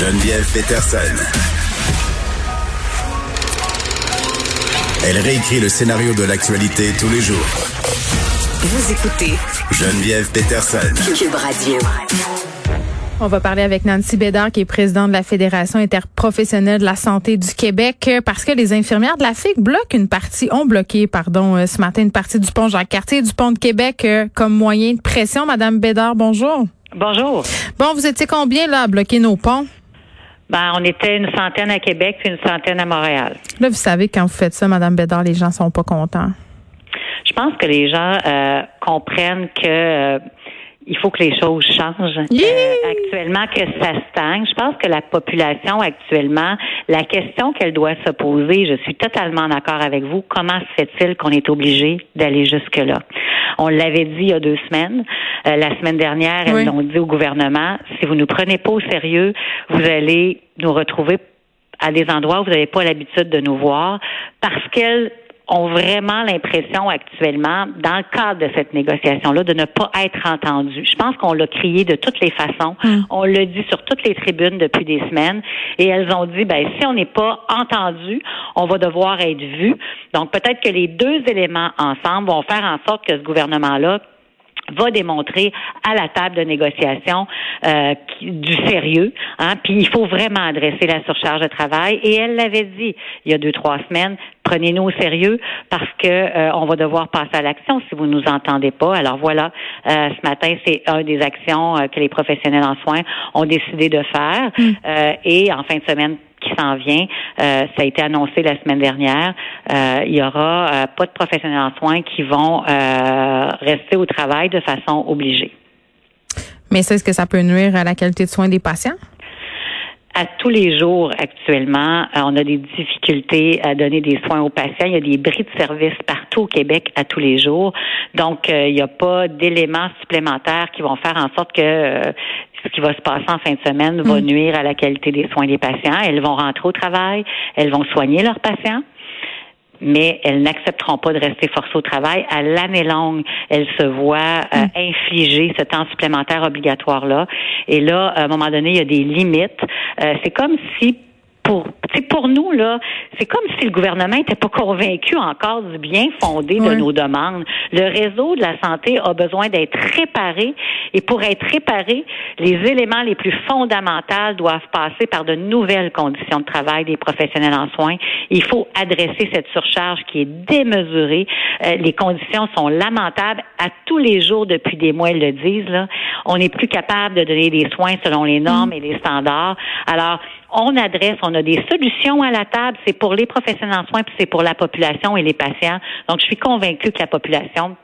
Geneviève Peterson. Elle réécrit le scénario de l'actualité tous les jours. Vous écoutez Geneviève Peterson. Cube Radio. On va parler avec Nancy Bédard, qui est présidente de la Fédération interprofessionnelle de la santé du Québec, euh, parce que les infirmières de la FIC bloquent une partie, ont bloqué, pardon, euh, ce matin une partie du pont Jacques-Cartier du pont de Québec euh, comme moyen de pression. Madame Bédard, bonjour. Bonjour. Bon, vous étiez combien là à bloquer nos ponts? Ben, on était une centaine à Québec puis une centaine à Montréal. Là, vous savez, quand vous faites ça, Madame Bédard, les gens sont pas contents. Je pense que les gens euh, comprennent que euh, il faut que les choses changent. Euh, actuellement, que ça stagne. Je pense que la population actuellement, la question qu'elle doit se poser, je suis totalement d'accord avec vous. Comment se fait-il qu'on est obligé d'aller jusque là On l'avait dit il y a deux semaines. Euh, la semaine dernière, elles Oui. l'ont dit au gouvernement. Si vous nous prenez pas au sérieux, vous allez nous retrouver à des endroits où vous n'avez pas l'habitude de nous voir parce qu'elles ont vraiment l'impression actuellement, dans le cadre de cette négociation-là, de ne pas être entendues. Je pense qu'on l'a crié de toutes les façons. On l'a dit sur toutes les tribunes depuis des semaines. Et elles ont dit, ben, si on n'est pas entendu, on va devoir être vu. Donc, peut-être que les deux éléments ensemble vont faire en sorte que ce gouvernement-là va démontrer à la table de négociation euh, du sérieux. Hein, puis il faut vraiment adresser la surcharge de travail. Et elle l'avait dit il y a deux trois semaines. Prenez-nous au sérieux parce que euh, on va devoir passer à l'action si vous nous entendez pas. Alors voilà, euh, ce matin c'est une des actions euh, que les professionnels en soins ont décidé de faire. Euh, et en fin de semaine qui s'en vient. Euh, ça a été annoncé la semaine dernière. Euh, il y aura euh, pas de professionnels en soins qui vont rester au travail de façon obligée. Mais ça, est-ce que ça peut nuire à la qualité de soins des patients? À tous les jours actuellement, on a des difficultés à donner des soins aux patients. Il y a des bris de service partout au Québec à tous les jours. Donc, euh, il n'y a pas d'éléments supplémentaires qui vont faire en sorte que euh, ce qui va se passer en fin de semaine va nuire à la qualité des soins des patients. Elles vont rentrer au travail, elles vont soigner leurs patients mais elles n'accepteront pas de rester forcées au travail. À l'année longue, elles se voient euh, infliger ce temps supplémentaire obligatoire-là. Et là, à un moment donné, il y a des limites. Euh, c'est comme si pour, sais, pour nous, là, c'est comme si le gouvernement n'était pas convaincu encore du bien fondé de Oui. nos demandes. Le réseau de la santé a besoin d'être réparé et pour être réparé, les éléments les plus fondamentaux doivent passer par de nouvelles conditions de travail des professionnels en soins. Il faut adresser cette surcharge qui est démesurée. Euh, les conditions sont lamentables. À tous les jours, depuis des mois, ils le disent, là, on n'est plus capable de donner des soins selon les normes et les standards. Alors, on adresse, on a des solutions à la table. C'est pour les professionnels en soins, puis c'est pour la population et les patients. Donc, je suis convaincue que la population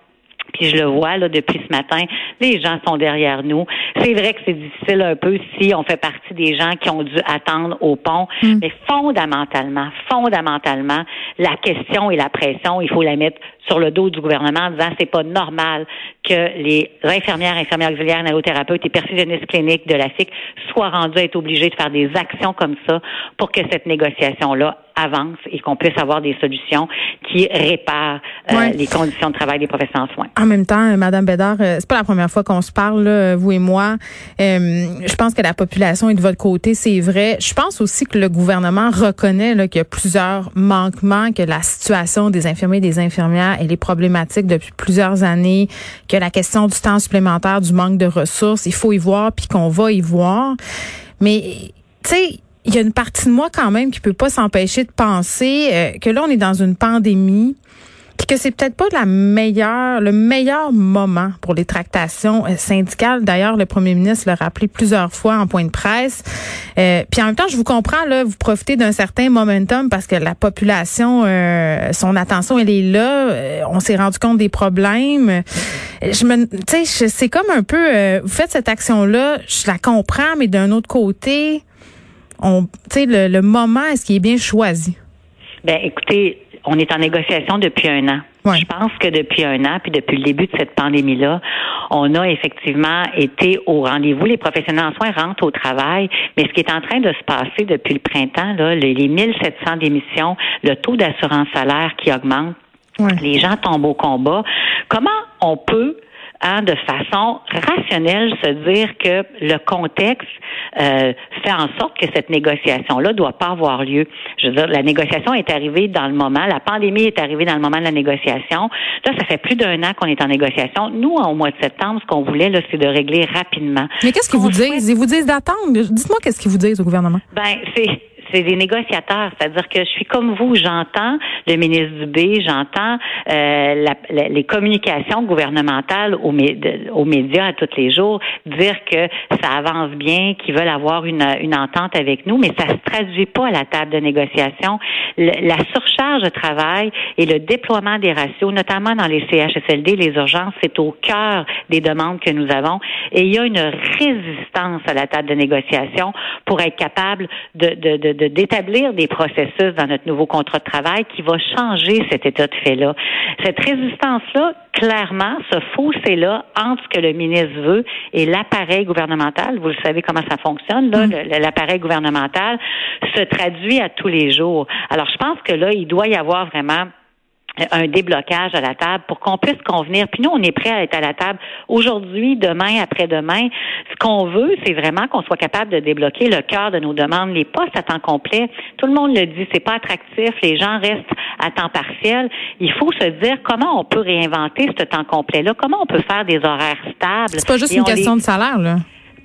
puis je le vois là depuis ce matin, les gens sont derrière nous. C'est vrai que c'est difficile un peu si on fait partie des gens qui ont dû attendre au pont, mais fondamentalement, fondamentalement, la question et la pression, il faut la mettre sur le dos du gouvernement en disant c'est pas normal que les infirmières, infirmières auxiliaires, nalothérapeutes et perfusionnistes cliniques de la FIC soient rendus à être obligés de faire des actions comme ça pour que cette négociation-là avance et qu'on puisse avoir des solutions qui réparent euh, Ouais. les conditions de travail des professionnels en soins. En même temps, euh, Madame Bédard, euh, c'est pas la première fois qu'on se parle, là, vous et moi. Euh, je pense que la population est de votre côté, c'est vrai. Je pense aussi que le gouvernement reconnaît là, qu'il y a plusieurs manquements, que la situation des infirmiers et des infirmières elle est problématique depuis plusieurs années, que la question du temps supplémentaire, du manque de ressources, il faut y voir, puis qu'on va y voir. Mais tu sais, il y a une partie de moi quand même qui peut pas s'empêcher de penser euh, que là on est dans une pandémie puis que c'est peut-être pas la meilleure, le meilleur moment pour les tractations euh, syndicales. D'ailleurs, le premier ministre l'a rappelé plusieurs fois en point de presse. Euh, puis en même temps, je vous comprends, là, vous profitez d'un certain momentum parce que la population, euh, son attention, elle est là. On s'est rendu compte des problèmes. Je me, tu sais, c'est comme un peu, vous faites cette action-là, je la comprends, mais d'un autre côté, on, le, le moment, est-ce qu'il est bien choisi? Ben, écoutez, on est en négociation depuis un an. Ouais. Je pense que depuis un an, puis depuis le début de cette pandémie-là, on a effectivement été au rendez-vous. Les professionnels en soins rentrent au travail, mais ce qui est en train de se passer depuis le printemps, là, les les 1700 démissions, le taux d'assurance salaire qui augmente, Ouais. les gens tombent au combat. Comment on peut hein, de façon rationnelle, se dire que le contexte euh, fait en sorte que cette négociation-là doit pas avoir lieu. Je veux dire, la négociation est arrivée dans le moment, la pandémie est arrivée dans le moment de la négociation. Là, ça fait plus d'un an qu'on est en négociation. Nous, au mois de septembre, ce qu'on voulait, là, c'est de régler rapidement. Mais qu'est-ce qu'ils vous disent? Ils vous disent d'attendre. Dites-moi qu'est-ce qu'ils vous disent au gouvernement. Ben, c'est c'est des négociateurs. C'est-à-dire que je suis comme vous, j'entends le ministre Dubé, j'entends euh, la, les communications gouvernementales aux, aux, médias à tous les jours dire que ça avance bien, qu'ils veulent avoir une, une, entente avec nous, mais ça se traduit pas à la table de négociation. la surcharge de travail et le déploiement des ratios, notamment dans les CHSLD, les urgences, c'est au cœur des demandes que nous avons. Et il y a une résistance à la table de négociation pour être capable de, de, de d'établir des processus dans notre nouveau contrat de travail qui va changer cet état de fait-là. Cette résistance-là, clairement, ce fossé-là entre ce que le ministre veut et l'appareil gouvernemental, vous le savez comment ça fonctionne, là, mm. l'appareil gouvernemental se traduit à tous les jours. Alors, je pense que là, il doit y avoir vraiment un déblocage à la table pour qu'on puisse convenir. Puis nous, on est prêt à être à la table aujourd'hui, demain, après-demain. Ce qu'on veut, c'est vraiment qu'on soit capable de débloquer le cœur de nos demandes. Les postes à temps complet, tout le monde le dit, c'est pas attractif. Les gens restent à temps partiel. Il faut se dire comment on peut réinventer ce temps complet-là. Comment on peut faire des horaires stables. C'est pas juste une question de salaire, là.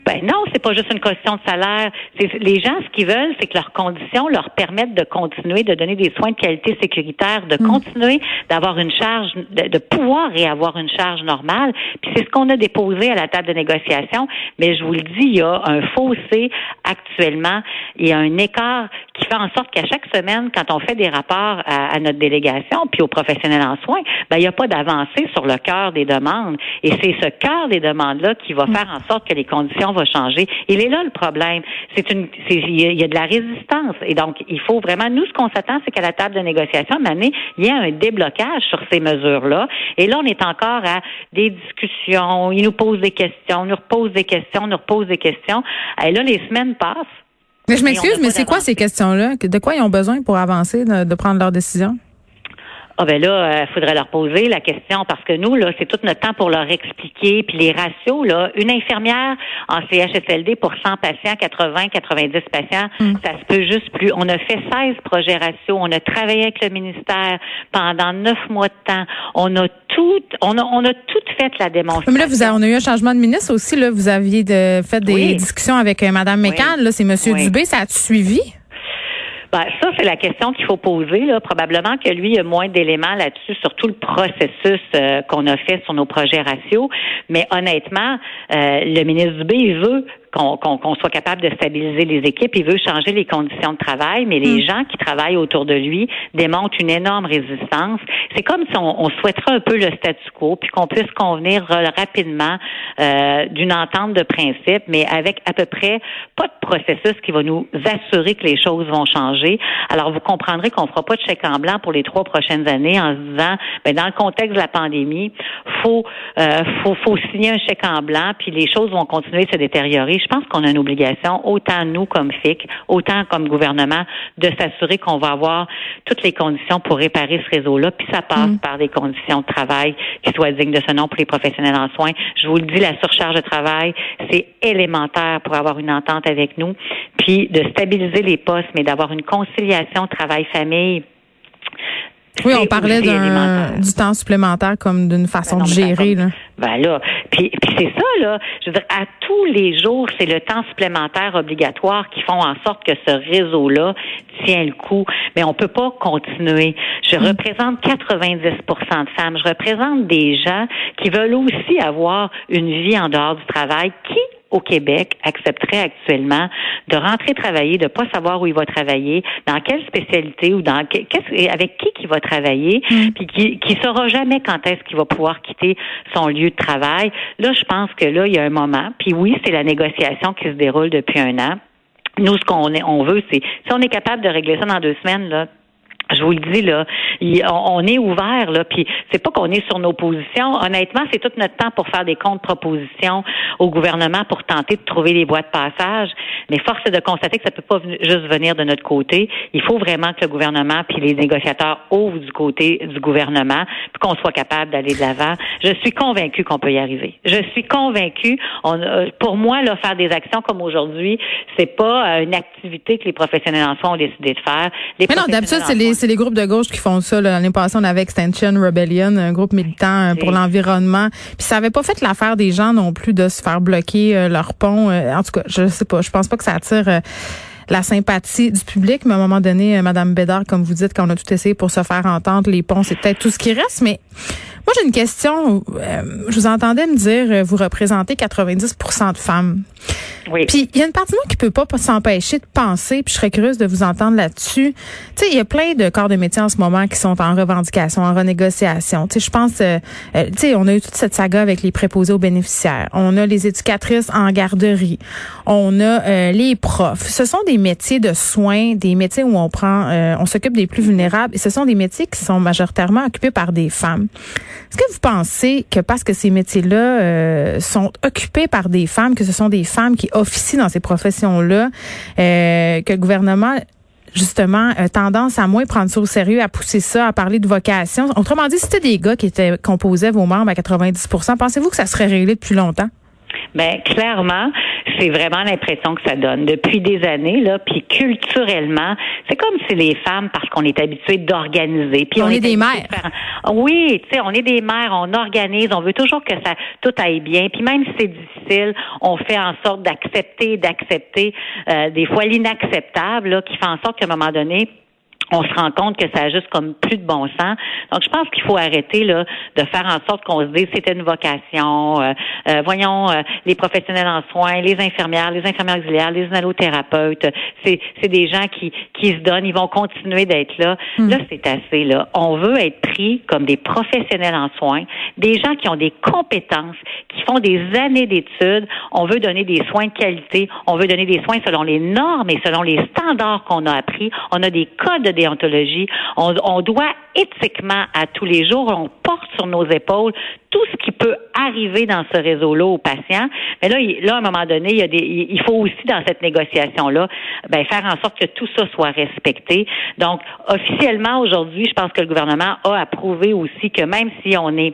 Ben non, c'est pas juste une question de salaire. les gens, ce qu'ils veulent, c'est que leurs conditions leur permettent de continuer de donner des soins de qualité sécuritaire, de mm. continuer d'avoir une charge, de, de, pouvoir réavoir une charge normale. Puis c'est ce qu'on a déposé à la table de négociation. Mais je vous le dis, il y a un fossé actuellement. Il y a un écart qui fait en sorte qu'à chaque semaine, quand on fait des rapports à, notre délégation, puis aux professionnels en soins, ben il n'y a pas d'avancée sur le cœur des demandes. Et c'est ce cœur des demandes-là qui va mm. faire en sorte que les conditions va changer. Il est là le problème. C'est une, il y a de la résistance. Et donc, il faut vraiment, nous, ce qu'on s'attend, c'est qu'à la table de négociation, à il y a un déblocage sur ces mesures-là. Et là, on est encore à des discussions. Ils nous posent des questions, on nous repose des questions, on nous repose des questions. Et là, les semaines passent. Mais je m'excuse, mais c'est quoi ces questions-là? De quoi ils ont besoin pour avancer, de prendre leurs décisions? Ah ben là, il euh, faudrait leur poser la question parce que nous, là, c'est tout notre temps pour leur expliquer. Puis les ratios, là, une infirmière en CHSLD pour 100 patients, 80, 90 patients, hmm. ça se peut juste plus. On a fait 16 projets ratios. On a travaillé avec le ministère pendant neuf mois de temps. On a tout, on a, on a tout fait la démonstration. Mais là, vous avez, on a eu un changement de ministre aussi. Là, vous aviez de, fait des discussions avec euh, Mme Mécan. Là, c'est M. Dubé. Ça a-tu suivi? Ben, ça, c'est la question qu'il faut poser. Là. Probablement que lui a moins d'éléments là-dessus sur tout le processus euh, qu'on a fait sur nos projets ratios. Mais honnêtement, euh, le ministre Dubé, il veut qu'on soit capable de stabiliser les équipes. Il veut changer les conditions de travail, mais les mm. gens qui travaillent autour de lui démontrent une énorme résistance. C'est comme si on, souhaiterait un peu le statu quo, puis qu'on puisse convenir rapidement euh, d'une entente de principe, mais avec à peu près pas de processus qui va nous assurer que les choses vont changer. Alors, vous comprendrez qu'on fera pas de chèque en blanc pour les trois prochaines années en se disant, ben, dans le contexte de la pandémie, faut, euh, faut, faut signer un chèque en blanc, puis les choses vont continuer de se détériorer je pense qu'on a une obligation, autant nous comme FIC, autant comme gouvernement, de s'assurer qu'on va avoir toutes les conditions pour réparer ce réseau-là. Puis ça passe mm. par des conditions de travail qui soient dignes de ce nom pour les professionnels en soins. Je vous le dis, la surcharge de travail, c'est élémentaire pour avoir une entente avec nous. Puis de stabiliser les postes, mais d'avoir une conciliation travail-famille oui, on parlait du temps supplémentaire comme d'une façon de gérer. Là. Ben là, puis, c'est ça là. Je veux dire, à tous les jours, c'est le temps supplémentaire obligatoire qui font en sorte que ce réseau-là tient le coup. Mais on peut pas continuer. Je mm. représente 90% de femmes. Je représente des gens qui veulent aussi avoir une vie en dehors du travail, qui au Québec accepterait actuellement de rentrer travailler, de pas savoir où il va travailler, dans quelle spécialité ou dans avec qui il va travailler, mm. puis qui qui saura jamais quand est-ce qu'il va pouvoir quitter son lieu de travail. Là, je pense que là, il y a un moment. Puis oui, c'est la négociation qui se déroule depuis un an. Nous, ce qu'on on veut, c'est si on est capable de régler ça dans deux semaines, là, Je vous le dis là, on, est ouvert là, puis c'est pas qu'on est sur nos positions. Honnêtement, c'est tout notre temps pour faire des contre-propositions au gouvernement pour tenter de trouver les voies de passage. Mais force est de constater que ça peut pas juste venir de notre côté. Il faut vraiment que le gouvernement puis les négociateurs ouvrent du côté du gouvernement, puis qu'on soit capable d'aller de l'avant. Je suis convaincue qu'on peut y arriver. Je suis convaincue. On, pour moi, là, faire des actions comme aujourd'hui, c'est pas euh, une activité que les professionnels en soins ont décidé de faire. Mais non, d'habitude, c'est les, les, groupes de gauche qui font ça. L'année passée, on avait Extension Rebellion, un groupe militant euh, pour l'environnement. Puis ça avait pas fait l'affaire des gens non plus de se faire bloquer leur pont. en tout cas, je sais pas. Je pense pas que ça attire la sympathie du public. Mais à un moment donné, Madame Bédard, comme vous dites, quand on a tout essayé pour se faire entendre, les ponts, c'est peut-être tout ce qui reste. Mais moi, j'ai une question. je vous entendais me dire, vous représentez 90% de femmes. Oui. Puis il y a une partie de moi qui peut pas s'empêcher de penser, puis je serais curieuse de vous entendre là-dessus. Tu sais, il y a plein de corps de métier en ce moment qui sont en revendication, en renégociation. Tu sais, je pense, euh, euh, tu sais, on a eu toute cette saga avec les préposés aux bénéficiaires. On a les éducatrices en garderie. On a euh, les profs. Ce sont des métiers de soins, des métiers où on prend, on s'occupe des plus vulnérables, et ce sont des métiers qui sont majoritairement occupés par des femmes. Est-ce que vous pensez que parce que ces métiers-là sont occupés par des femmes, que ce sont des femmes qui officient dans ces professions-là, euh, que le gouvernement justement tendance à moins prendre ça au sérieux, à pousser ça, à parler de vocation? Autrement dit, c'était des gars qui étaient composaient vos membres à 90% pensez-vous que ça serait réglé depuis longtemps? Ben clairement, c'est vraiment l'impression que ça donne depuis des années là, puis culturellement, c'est comme si les femmes parce qu'on est habitué d'organiser, puis on, est, des mères. Oui, tu sais, on est des mères, on organise, on veut toujours que ça tout aille bien, puis même si c'est difficile, on fait en sorte d'accepter, d'accepter euh, des fois l'inacceptable qui fait en sorte qu'à un moment donné on se rend compte que ça a juste comme plus de bon sens. Donc, je pense qu'il faut arrêter là de faire en sorte qu'on se dise c'était une vocation. Euh, euh, voyons euh, les professionnels en soins, les infirmières, les infirmières auxiliaires, les allothérapeutes. C'est c'est des gens qui qui se donnent. Ils vont continuer d'être là. Hmm. Là, c'est assez là. On veut être pris comme des professionnels en soins, des gens qui ont des compétences, qui font des années d'études. On veut donner des soins de qualité. On veut donner des soins selon les normes et selon les standards qu'on a appris. On a des codes déontologie. On, doit éthiquement, à tous les jours, on porte sur nos épaules tout ce qui peut arriver dans ce réseau-là aux patients. Mais là, là, à un moment donné, il, y a des, il faut aussi dans cette négociation-là, ben, faire en sorte que tout ça soit respecté. Donc, officiellement, aujourd'hui, je pense que le gouvernement a approuvé aussi que même si on est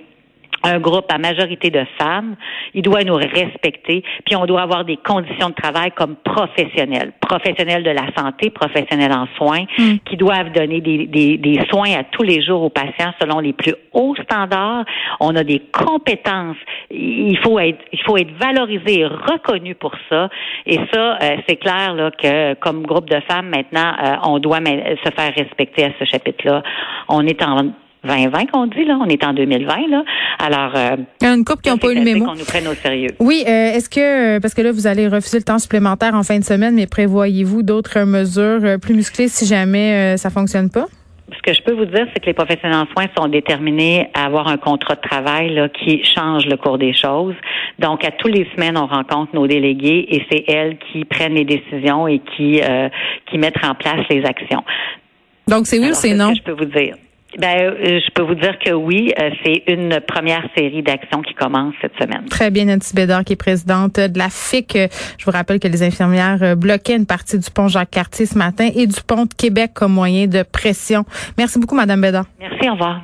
un groupe à majorité de femmes, il doit nous respecter, puis on doit avoir des conditions de travail comme professionnels, professionnels de la santé, professionnels en soins, mm. qui doivent donner des, des, des, soins à tous les jours aux patients selon les plus hauts standards. On a des compétences. Il faut être, il faut être valorisé et reconnu pour ça. Et ça, euh, c'est clair là que comme groupe de femmes maintenant, euh, on doit se faire respecter à ce chapitre-là. On est en 2020 qu'on dit là, on est en 2020 là. Alors euh, il y a une couple qui n'ont pas eu le mémo. Qu'on nous prenne au sérieux. Oui, euh, est-ce que parce que là vous allez refuser le temps supplémentaire en fin de semaine, mais prévoyez-vous d'autres mesures euh, plus musclées si jamais ça fonctionne pas? Ce que je peux vous dire, c'est que les professionnels en soins sont déterminés à avoir un contrat de travail là, qui change le cours des choses. Donc, à tous les semaines, on rencontre nos délégués et c'est elles qui prennent les décisions et qui qui mettent en place les actions. Donc, c'est oui ou c'est non? je peux vous dire. Ben, euh, je peux vous dire que oui, euh, c'est une première série d'actions qui commence cette semaine. Très bien, Nancy Bédard, qui est présidente de la FIC. Je vous rappelle que les infirmières euh, bloquaient une partie du pont Jacques-Cartier ce matin et du pont de Québec comme moyen de pression. Merci beaucoup, Madame Bédard. Merci, au revoir.